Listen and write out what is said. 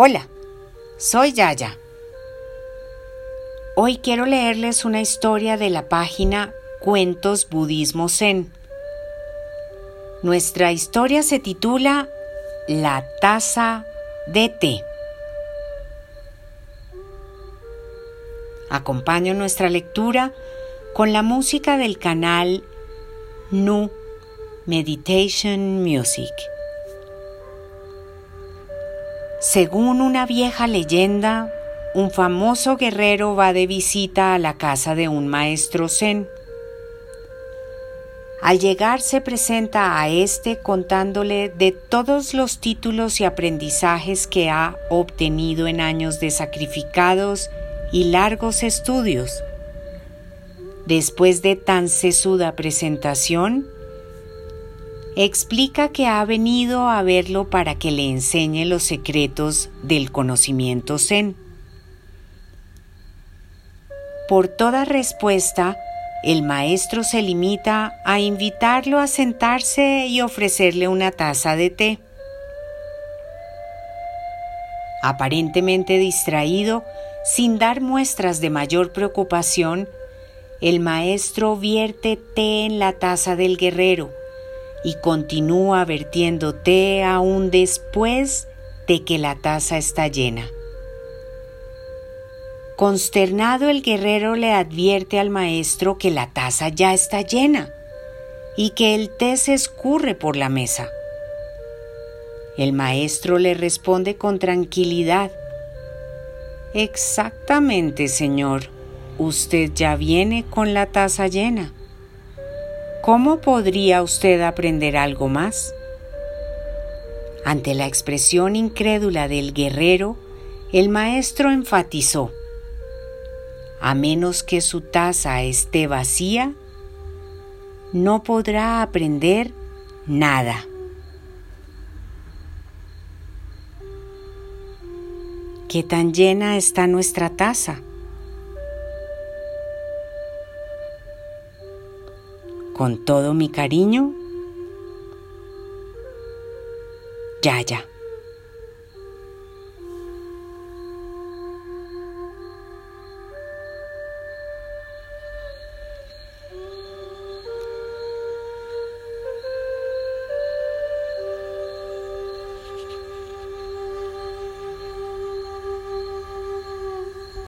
Hola, soy Yaya. Hoy quiero leerles una historia de la página Cuentos Budismo Zen. Nuestra historia se titula La taza de té. Acompaño nuestra lectura con la música del canal Nu Meditation Music. Según una vieja leyenda, un famoso guerrero va de visita a la casa de un maestro zen. Al llegar se presenta a éste contándole de todos los títulos y aprendizajes que ha obtenido en años de sacrificados y largos estudios. Después de tan sesuda presentación, explica que ha venido a verlo para que le enseñe los secretos del conocimiento zen. Por toda respuesta, el maestro se limita a invitarlo a sentarse y ofrecerle una taza de té. Aparentemente distraído, sin dar muestras de mayor preocupación, el maestro vierte té en la taza del guerrero, y continúa vertiendo té aún después de que la taza está llena. Consternado el guerrero le advierte al maestro que la taza ya está llena y que el té se escurre por la mesa. El maestro le responde con tranquilidad. Exactamente, señor. Usted ya viene con la taza llena. ¿Cómo podría usted aprender algo más? Ante la expresión incrédula del guerrero, el maestro enfatizó, a menos que su taza esté vacía, no podrá aprender nada. ¿Qué tan llena está nuestra taza? Con todo mi cariño, Yaya.